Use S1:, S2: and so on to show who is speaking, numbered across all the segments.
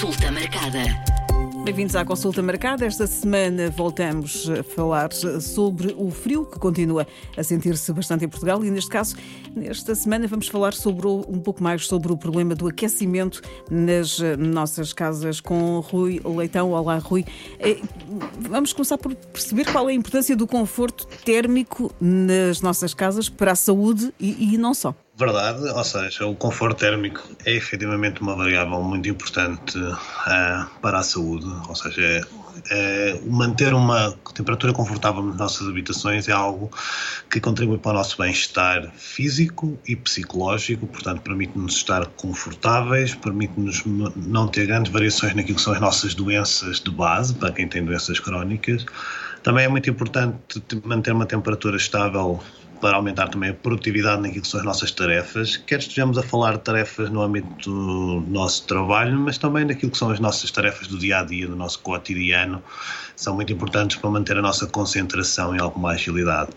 S1: Consulta marcada.
S2: Bem-vindos à consulta marcada. Esta semana voltamos a falar sobre o frio que continua a sentir-se bastante em Portugal e, neste caso, nesta semana vamos falar sobre um pouco mais sobre o problema do aquecimento nas nossas casas com Rui Leitão. Olá, Rui. Eh, vamos começar por perceber qual é a importância do conforto térmico nas nossas casas para a saúde e, e não só.
S3: Verdade, ou seja, o conforto térmico é efetivamente uma variável muito importante uh, para a saúde, ou seja, é, é, manter uma temperatura confortável nas nossas habitações é algo que contribui para o nosso bem-estar físico e psicológico, portanto, permite-nos estar confortáveis, permite-nos não ter grandes variações naquilo que são as nossas doenças de base, para quem tem doenças crónicas. Também é muito importante manter uma temperatura estável para aumentar também a produtividade naquilo que são as nossas tarefas, quer estejamos a falar de tarefas no âmbito do nosso trabalho, mas também naquilo que são as nossas tarefas do dia a dia, do nosso cotidiano, são muito importantes para manter a nossa concentração e alguma agilidade.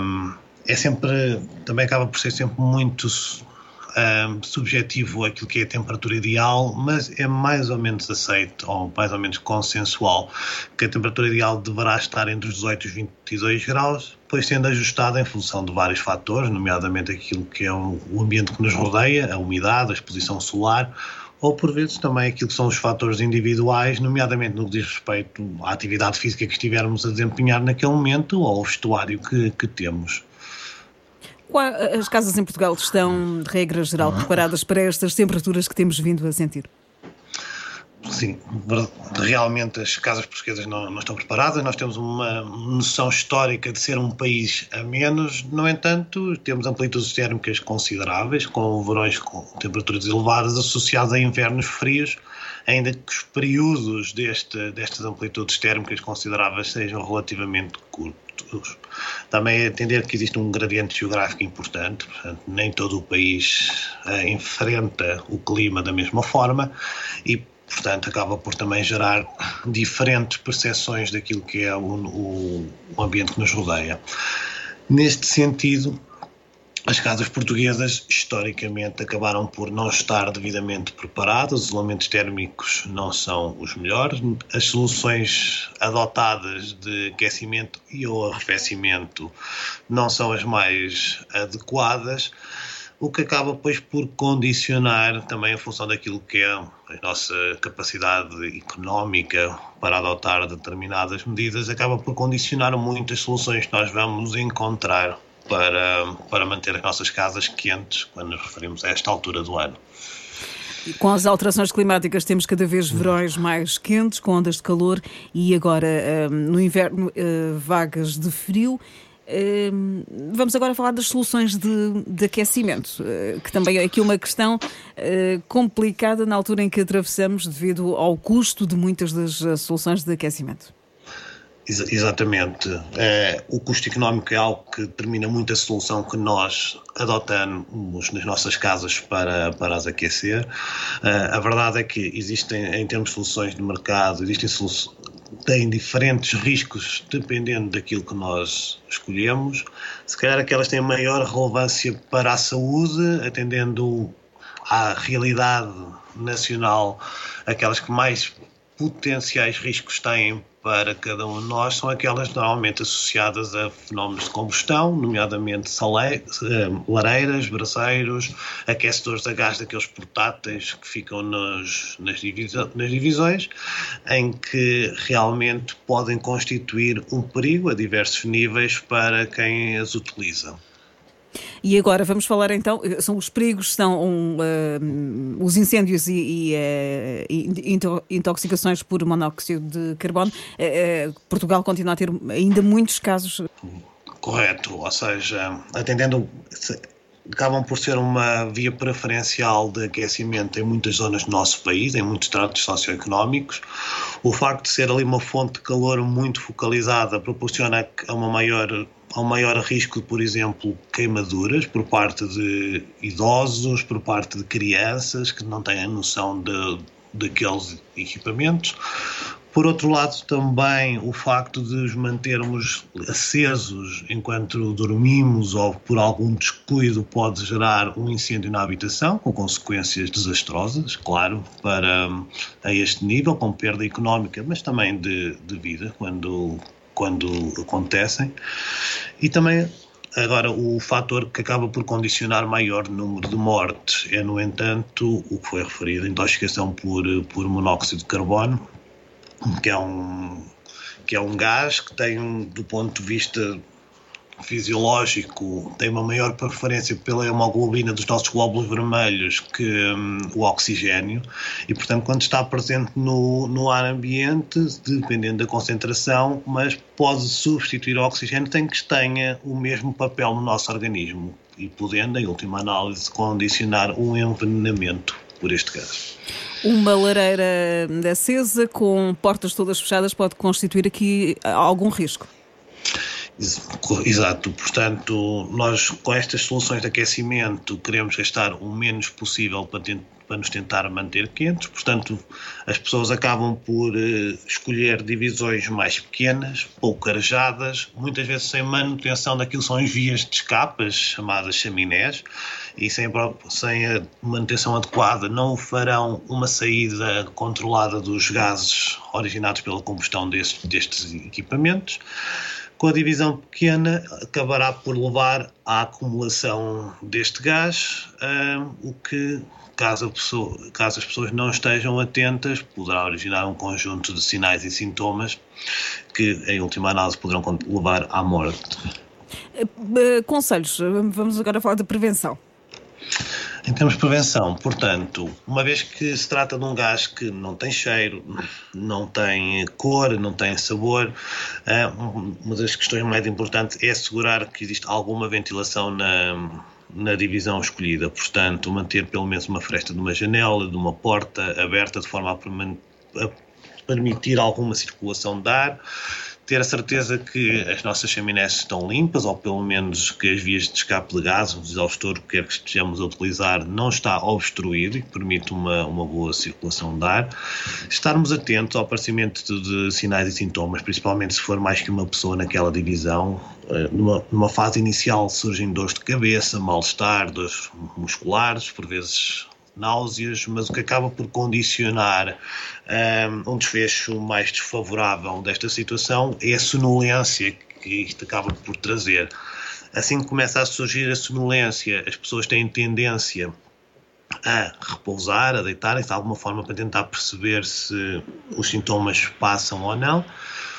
S3: Um, é sempre, também acaba por ser sempre muito um, subjetivo aquilo que é a temperatura ideal, mas é mais ou menos aceito, ou mais ou menos consensual, que a temperatura ideal deverá estar entre os 18 e os 22 graus, pois sendo ajustada em função de vários fatores, nomeadamente aquilo que é o ambiente que nos rodeia, a umidade, a exposição solar, ou por vezes também aquilo que são os fatores individuais, nomeadamente no que diz respeito à atividade física que estivermos a desempenhar naquele momento ou ao vestuário que, que temos.
S2: As casas em Portugal estão, de regra geral, preparadas para estas temperaturas que temos vindo a sentir?
S3: Sim, realmente as casas portuguesas não, não, estão preparadas. Nós temos uma noção histórica de ser um país a menos, no entanto, temos amplitudes térmicas consideráveis, com verões com temperaturas elevadas associadas a invernos frios, ainda que os períodos deste, destas amplitudes térmicas consideráveis sejam relativamente curtos. Também é entender que existe um gradiente geográfico importante, portanto, nem todo o país uh, enfrenta o clima da mesma forma e, portanto, acaba por também gerar diferentes percepções daquilo que é o, o, o ambiente que nos rodeia. Neste sentido, as casas portuguesas, historicamente, acabaram por não estar devidamente preparadas, os isolamentos térmicos não são os melhores, as soluções adotadas de aquecimento e ou arrefecimento não são as mais adequadas, o que acaba, pois, por condicionar também a função daquilo que é a nossa capacidade económica para adotar determinadas medidas, acaba por condicionar muitas soluções que nós vamos encontrar para, para manter as nossas casas quentes quando nos referimos a esta altura do ano.
S2: Com as alterações climáticas temos cada vez verões mais quentes, com ondas de calor e agora hum, no inverno hum, vagas de frio. Hum, vamos agora falar das soluções de, de, aquecimento, que também é aqui uma questão complicada na altura em que atravessamos devido ao custo de muitas das soluções de aquecimento.
S3: Ex exatamente. É, o custo económico é algo que determina muito a solução que nós adotamos nas nossas casas para, para as aquecer. Uh, a verdade é que existem, em termos de soluções de mercado, existem soluções têm diferentes riscos dependendo daquilo que nós escolhemos. Se calhar aquelas têm maior relevância para a saúde, atendendo à realidade nacional, aquelas que mais potenciais riscos têm para cada um de nós são aquelas normalmente associadas a fenómenos de combustão, nomeadamente sale, eh, lareiras, braseiros, aquecedores a gás daqueles portáteis que ficam nas, nas divisões, em que realmente podem constituir um perigo a diversos níveis para quem as utiliza.
S2: E agora vamos falar então, são os perigos, são um, uh, os incêndios e, e uh, intoxicações por monóxido de carbono. Uh, Portugal continua a ter ainda muitos casos.
S3: Correto, ou seja, atendendo acabam por ser uma via preferencial de aquecimento em muitas zonas do nosso país, em muitos tratos socioeconómicos. O facto de ser ali uma fonte de calor muito focalizada proporciona uma maior, um maior risco por exemplo, queimaduras por parte de idosos, por parte de crianças que não têm a noção de, daqueles equipamentos. Por outro lado, também o facto de os mantermos acesos enquanto dormimos ou por algum descuido pode gerar um incêndio na habitação, com consequências desastrosas, claro, para a este nível, com perda económica, mas também de, de vida, quando, quando acontecem. E também Agora, o fator que acaba por condicionar maior número de mortes é, no entanto, o que foi referido, intoxicação por, por monóxido de carbono, que é um, que é um gás que tem, do ponto de vista fisiológico, tem uma maior preferência pela hemoglobina dos nossos glóbulos vermelhos que um, o oxigênio e, portanto, quando está presente no, no ar ambiente, dependendo da concentração, mas pode substituir o oxigênio sem que tenha o mesmo papel no nosso organismo e podendo, em última análise, condicionar um envenenamento por este gás.
S2: Uma lareira acesa com portas todas fechadas pode constituir aqui algum risco?
S3: Exato, portanto, nós com estas soluções de aquecimento queremos gastar o menos possível para, para nos tentar manter quentes, portanto, as pessoas acabam por uh, escolher divisões mais pequenas, pouco arejadas, muitas vezes sem manutenção daquilo que são as vias de escapas, chamadas chaminés, e sem, sem a manutenção adequada. Não farão uma saída controlada dos gases originados pela combustão deste, destes equipamentos com a divisão pequena acabará por levar à acumulação deste gás, uh, o que, caso, pessoa, caso, as pessoas não estejam atentas, poderá originar um conjunto de sinais e sintomas que, em última análise, poderão levar à morte.
S2: Uh, conselhos, vamos agora falar de prevenção.
S3: Em termos de prevenção, portanto, uma vez que se trata de um gás que não tem cheiro, não tem cor, não tem sabor, eh, uma das questões mais importantes é assegurar que existe alguma ventilação na, na divisão escolhida. Portanto, manter pelo menos uma fresta de uma janela, de uma porta aberta, de forma a, permitir alguma circulação de ar ter a certeza que as nossas chaminés estão limpas, ou pelo menos que as vias de escape de gás, o exaustor que quer que estejamos a utilizar, não está obstruído e permite uma, uma boa circulação de ar. Estarmos atentos ao aparecimento de, sinais e sintomas, principalmente se for mais que uma pessoa naquela divisão. Eh, numa, numa fase inicial surgem dores de cabeça, mal-estar, dores musculares, por vezes náuseas, mas o que acaba por condicionar um, um desfecho mais desfavorável desta situação é a sonolência que isto acaba por trazer. Assim que começa a surgir a sonolência, as pessoas têm tendência a repousar, a deitarem-se de alguma forma para tentar perceber se os sintomas passam ou não,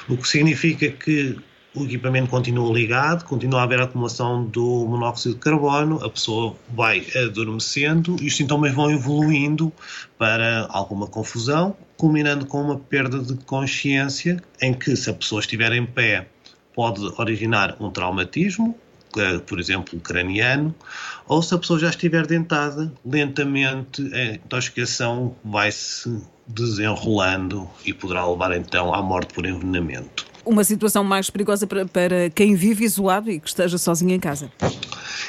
S3: o que significa que o equipamento continua ligado, continua a haver acumulação do monóxido de carbono, a pessoa vai adormecendo e os sintomas vão evoluindo para alguma confusão, culminando com uma perda de consciência, em que, se a pessoa estiver em pé, pode originar um traumatismo, por exemplo, craniano, ou se a pessoa já estiver dentada, lentamente a intoxicação vai se desenrolando e poderá levar então à morte por envenenamento
S2: uma situação mais perigosa para, para quem vive isolado e que esteja sozinho em casa.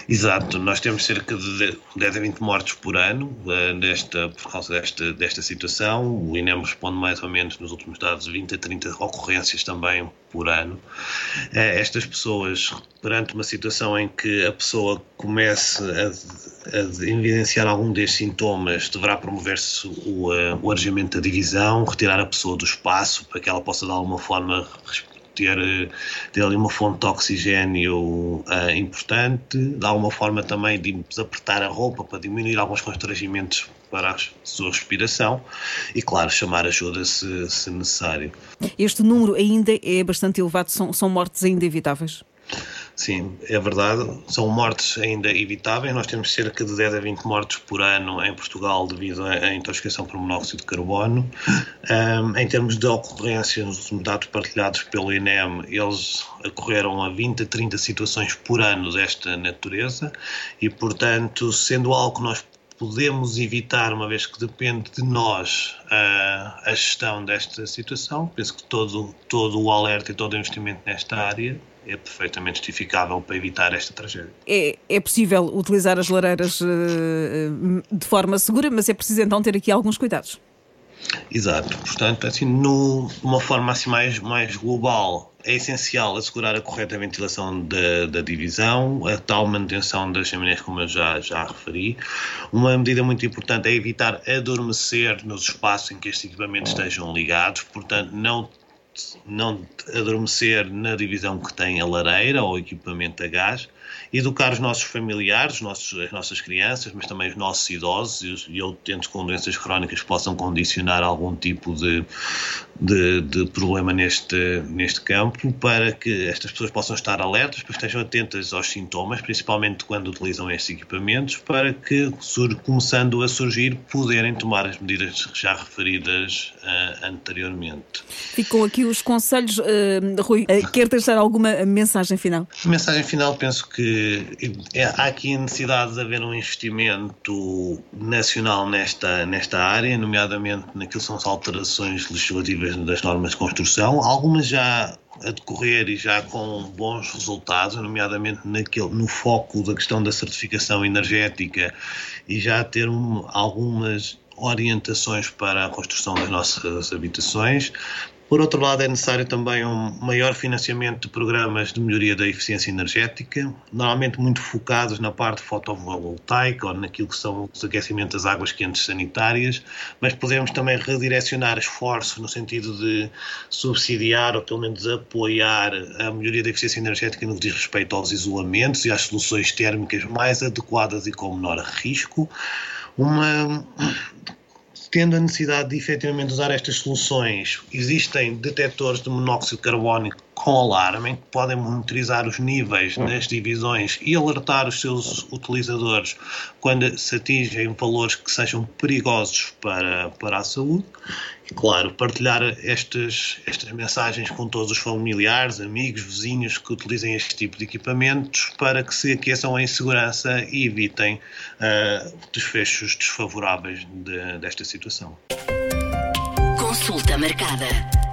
S3: Exato, nós temos cerca de 10 a 20 mortes por ano uh, desta, por causa desta, desta situação. O INEM responde mais ou menos nos últimos dados 20 a 30 ocorrências também por ano. Uh, estas pessoas, perante uma situação em que a pessoa comece a, a evidenciar algum destes sintomas, deverá promover-se o, uh, o arejamento da divisão, retirar a pessoa do espaço para que ela possa de alguma forma ter, ter ali uma fonte de oxigênio uh, importante, de alguma forma também de apertar a roupa para diminuir alguns constrangimentos para a sua respiração e, claro, chamar ajuda se, se necessário.
S2: Este número ainda é bastante elevado, são, são mortes ainda evitáveis?
S3: Sim, é verdade. São mortes ainda evitáveis. Nós temos cerca de 10 a 20 mortes por ano em Portugal devido à intoxicação por monóxido de carbono. Um, em termos de ocorrências, os dados partilhados pelo INEM, eles ocorreram a 20 a 30 situações por ano desta natureza e, portanto, sendo algo que nós podemos evitar, uma vez que depende de nós a, a gestão desta situação. Penso que todo, todo o alerta e todo o investimento nesta área é perfeitamente justificável para evitar esta tragédia.
S2: É, é possível utilizar as lareiras uh, de forma segura, mas é preciso então ter aqui alguns cuidados.
S3: Exato. Portanto, assim, no, de uma forma assim mais, mais global, é essencial assegurar a correta ventilação da, da, divisão, a tal manutenção das chaminés, como eu já, já referi. Uma medida muito importante é evitar adormecer nos espaços em que estes equipamentos estejam ligados, portanto, não não adormecer na divisão que tem a lareira ou equipamento a gás, educar os nossos familiares, os nossos, as nossas crianças, mas também os nossos idosos e, utentes com doenças crónicas que possam condicionar algum tipo de, de, de, problema neste, neste campo, para que estas pessoas possam estar alertas, para que estejam atentas aos sintomas, principalmente quando utilizam estes equipamentos, para que, sur, começando a surgir, poderem tomar as medidas já referidas uh, anteriormente.
S2: Ficam aqui os conselhos. Uh, Rui, uh, quer deixar alguma mensagem final?
S3: Mensagem final, penso que é, há aqui a necessidade de haver um investimento nacional nesta, nesta área, nomeadamente naquilo que são as alterações legislativas das normas de construção, algumas já a decorrer e já com bons resultados, nomeadamente naquele, no foco da questão da certificação energética e já ter um, algumas orientações para a construção das nossas habitações. Por outro lado, é necessário também um maior financiamento de programas de melhoria da eficiência energética, normalmente muito focados na parte fotovoltaica ou naquilo que são os aquecimentos das águas quentes sanitárias, mas podemos também redirecionar esforços no sentido de subsidiar ou pelo menos apoiar a melhoria da eficiência energética no que diz respeito aos isolamentos e às soluções térmicas mais adequadas e com menor risco. Uma tendo a necessidade de efetivamente usar estas soluções, existem detectores de monóxido carbono com alarme, que podem monitorizar os níveis nas divisões e alertar os seus utilizadores quando se atingem valores que sejam perigosos para, para a saúde. E, claro, partilhar estas, estas mensagens com todos os familiares, amigos, vizinhos que utilizem este tipo de equipamentos para que se aqueçam em segurança e evitem uh, desfechos desfavoráveis de, desta situação. Consulta marcada.